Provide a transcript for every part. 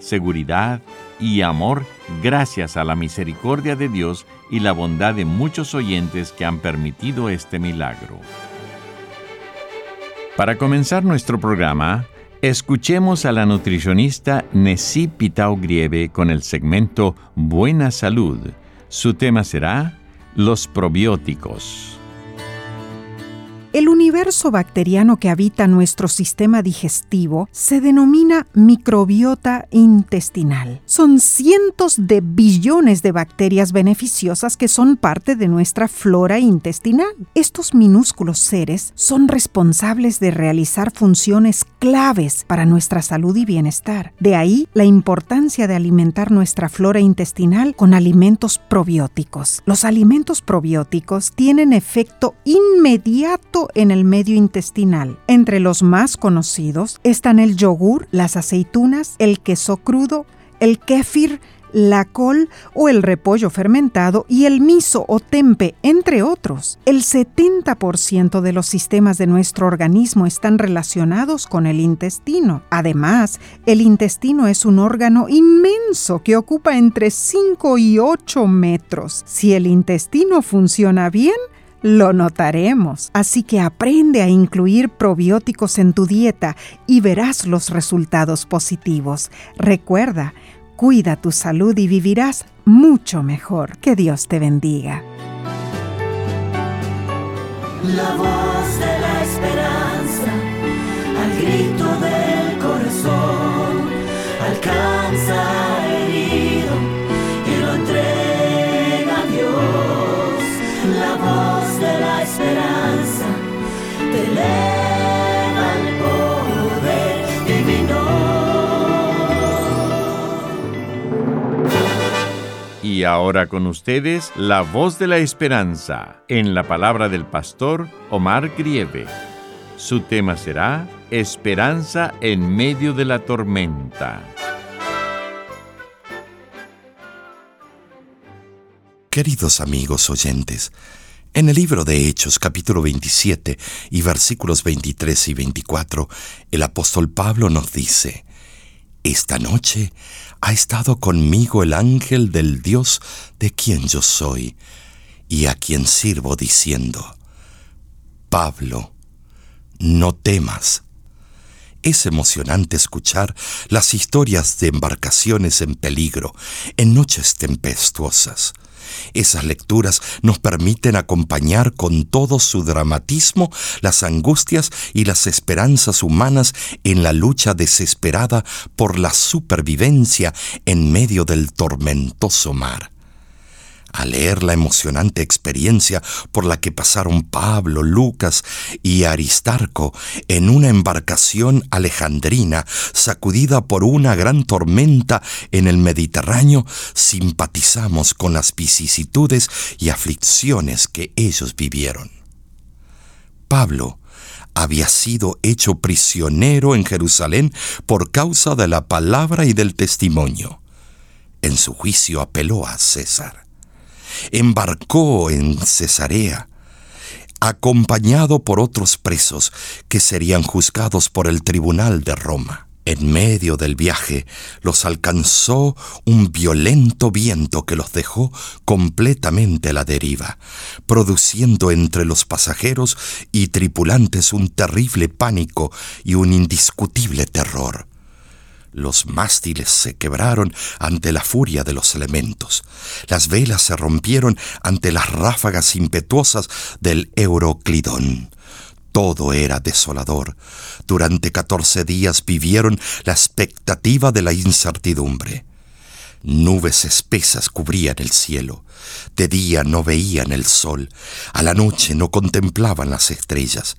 seguridad y amor gracias a la misericordia de Dios y la bondad de muchos oyentes que han permitido este milagro. Para comenzar nuestro programa, escuchemos a la nutricionista Nessie Pitao Grieve con el segmento Buena Salud. Su tema será Los probióticos. El universo bacteriano que habita nuestro sistema digestivo se denomina microbiota intestinal. Son cientos de billones de bacterias beneficiosas que son parte de nuestra flora intestinal. Estos minúsculos seres son responsables de realizar funciones claves para nuestra salud y bienestar. De ahí la importancia de alimentar nuestra flora intestinal con alimentos probióticos. Los alimentos probióticos tienen efecto inmediato en el medio intestinal. Entre los más conocidos están el yogur, las aceitunas, el queso crudo, el kéfir, la col o el repollo fermentado y el miso o tempe, entre otros. El 70% de los sistemas de nuestro organismo están relacionados con el intestino. Además, el intestino es un órgano inmenso que ocupa entre 5 y 8 metros. Si el intestino funciona bien, lo notaremos. Así que aprende a incluir probióticos en tu dieta y verás los resultados positivos. Recuerda, cuida tu salud y vivirás mucho mejor. Que Dios te bendiga. La voz de la esperanza, al grito del Y ahora con ustedes, la voz de la esperanza, en la palabra del pastor Omar Grieve. Su tema será Esperanza en medio de la tormenta. Queridos amigos oyentes, en el libro de Hechos capítulo 27 y versículos 23 y 24, el apóstol Pablo nos dice, Esta noche ha estado conmigo el ángel del Dios de quien yo soy y a quien sirvo diciendo, Pablo, no temas. Es emocionante escuchar las historias de embarcaciones en peligro en noches tempestuosas. Esas lecturas nos permiten acompañar con todo su dramatismo las angustias y las esperanzas humanas en la lucha desesperada por la supervivencia en medio del tormentoso mar. Al leer la emocionante experiencia por la que pasaron Pablo, Lucas y Aristarco en una embarcación alejandrina sacudida por una gran tormenta en el Mediterráneo, simpatizamos con las vicisitudes y aflicciones que ellos vivieron. Pablo había sido hecho prisionero en Jerusalén por causa de la palabra y del testimonio. En su juicio apeló a César embarcó en Cesarea, acompañado por otros presos que serían juzgados por el tribunal de Roma. En medio del viaje los alcanzó un violento viento que los dejó completamente a la deriva, produciendo entre los pasajeros y tripulantes un terrible pánico y un indiscutible terror. Los mástiles se quebraron ante la furia de los elementos. Las velas se rompieron ante las ráfagas impetuosas del Euroclidón. Todo era desolador. Durante catorce días vivieron la expectativa de la incertidumbre. Nubes espesas cubrían el cielo. De día no veían el sol. A la noche no contemplaban las estrellas.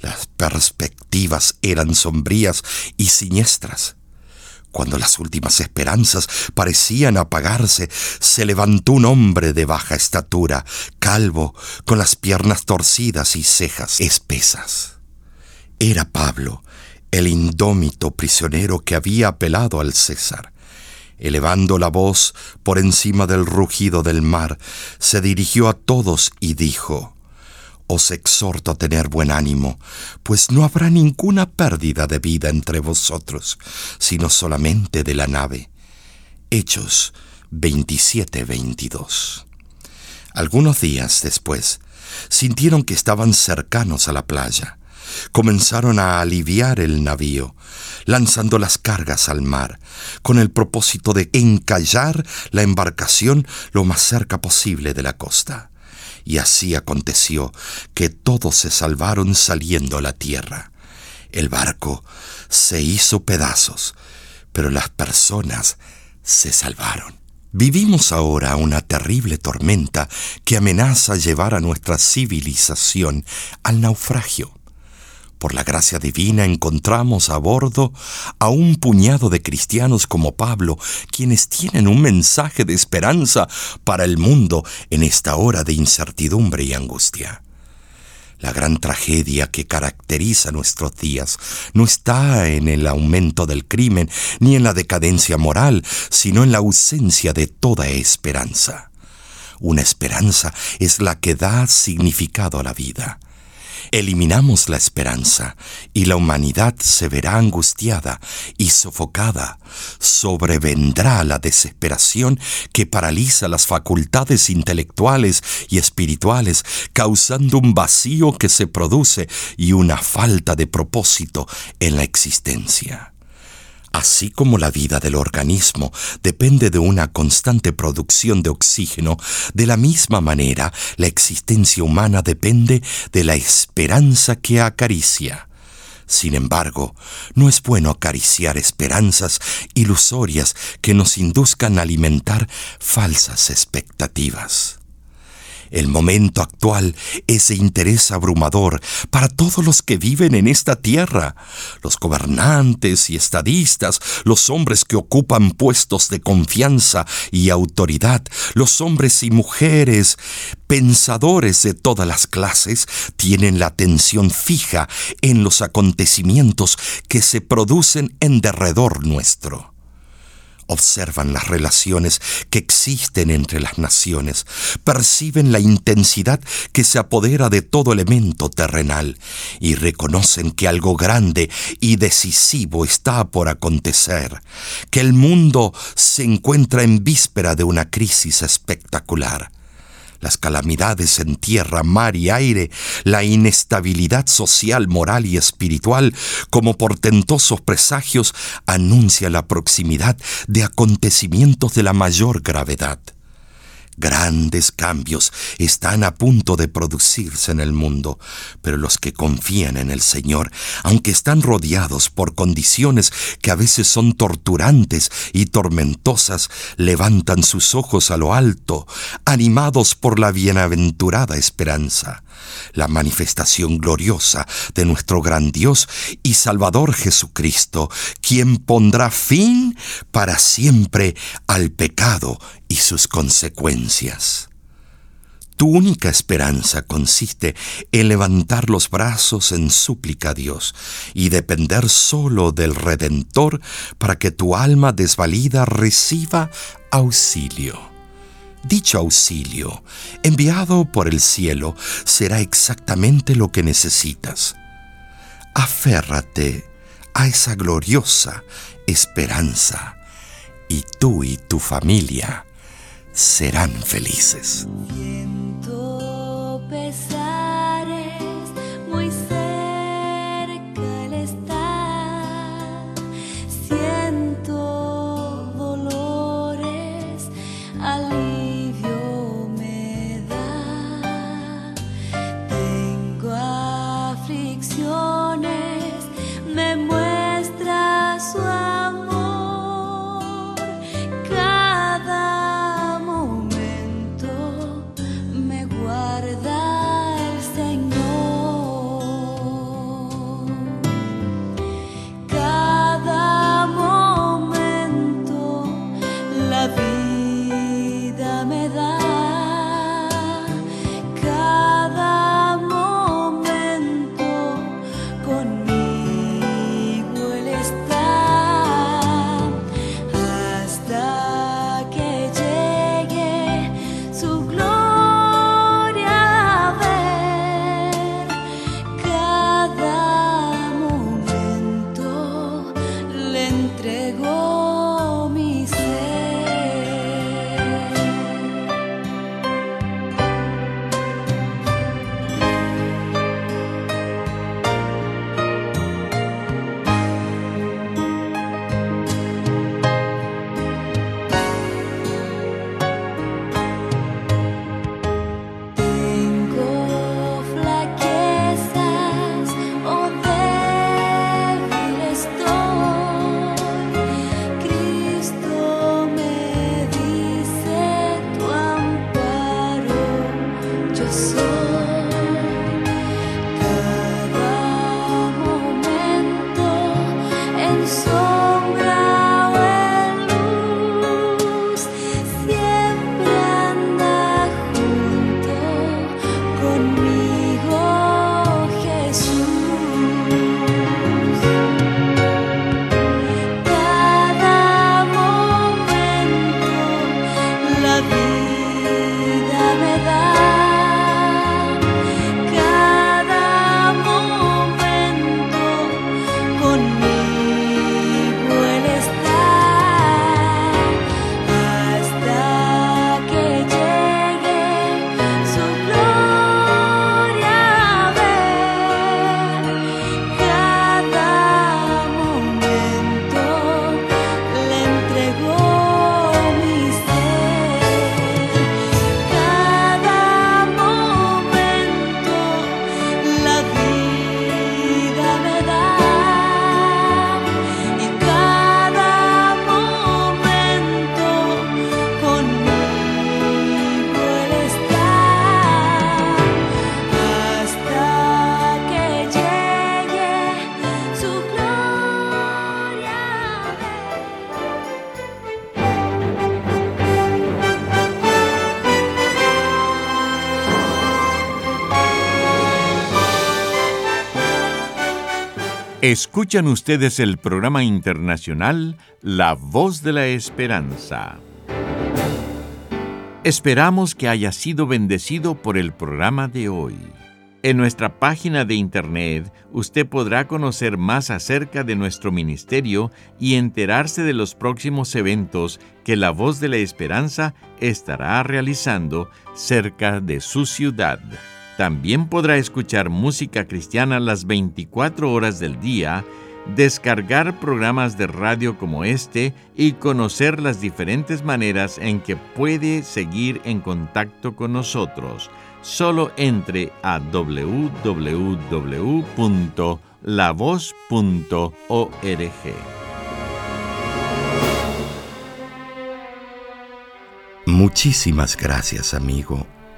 Las perspectivas eran sombrías y siniestras. Cuando las últimas esperanzas parecían apagarse, se levantó un hombre de baja estatura, calvo, con las piernas torcidas y cejas espesas. Era Pablo, el indómito prisionero que había apelado al César. Elevando la voz por encima del rugido del mar, se dirigió a todos y dijo, os exhorto a tener buen ánimo, pues no habrá ninguna pérdida de vida entre vosotros, sino solamente de la nave. Hechos 27-22. Algunos días después, sintieron que estaban cercanos a la playa. Comenzaron a aliviar el navío, lanzando las cargas al mar, con el propósito de encallar la embarcación lo más cerca posible de la costa. Y así aconteció que todos se salvaron saliendo a la tierra. El barco se hizo pedazos, pero las personas se salvaron. Vivimos ahora una terrible tormenta que amenaza llevar a nuestra civilización al naufragio. Por la gracia divina encontramos a bordo a un puñado de cristianos como Pablo, quienes tienen un mensaje de esperanza para el mundo en esta hora de incertidumbre y angustia. La gran tragedia que caracteriza nuestros días no está en el aumento del crimen ni en la decadencia moral, sino en la ausencia de toda esperanza. Una esperanza es la que da significado a la vida eliminamos la esperanza y la humanidad se verá angustiada y sofocada. Sobrevendrá la desesperación que paraliza las facultades intelectuales y espirituales, causando un vacío que se produce y una falta de propósito en la existencia. Así como la vida del organismo depende de una constante producción de oxígeno, de la misma manera la existencia humana depende de la esperanza que acaricia. Sin embargo, no es bueno acariciar esperanzas ilusorias que nos induzcan a alimentar falsas expectativas. El momento actual es de interés abrumador para todos los que viven en esta tierra, los gobernantes y estadistas, los hombres que ocupan puestos de confianza y autoridad, los hombres y mujeres, pensadores de todas las clases, tienen la atención fija en los acontecimientos que se producen en derredor nuestro observan las relaciones que existen entre las naciones, perciben la intensidad que se apodera de todo elemento terrenal y reconocen que algo grande y decisivo está por acontecer, que el mundo se encuentra en víspera de una crisis espectacular las calamidades en tierra, mar y aire, la inestabilidad social, moral y espiritual, como portentosos presagios, anuncia la proximidad de acontecimientos de la mayor gravedad. Grandes cambios están a punto de producirse en el mundo, pero los que confían en el Señor, aunque están rodeados por condiciones que a veces son torturantes y tormentosas, levantan sus ojos a lo alto, animados por la bienaventurada esperanza. La manifestación gloriosa de nuestro gran Dios y Salvador Jesucristo, quien pondrá fin para siempre al pecado sus consecuencias. Tu única esperanza consiste en levantar los brazos en súplica a Dios y depender solo del Redentor para que tu alma desvalida reciba auxilio. Dicho auxilio, enviado por el cielo, será exactamente lo que necesitas. Aférrate a esa gloriosa esperanza y tú y tu familia serán felices. Escuchan ustedes el programa internacional La Voz de la Esperanza. Esperamos que haya sido bendecido por el programa de hoy. En nuestra página de internet usted podrá conocer más acerca de nuestro ministerio y enterarse de los próximos eventos que la Voz de la Esperanza estará realizando cerca de su ciudad. También podrá escuchar música cristiana las 24 horas del día, descargar programas de radio como este y conocer las diferentes maneras en que puede seguir en contacto con nosotros. Solo entre a www.lavoz.org. Muchísimas gracias, amigo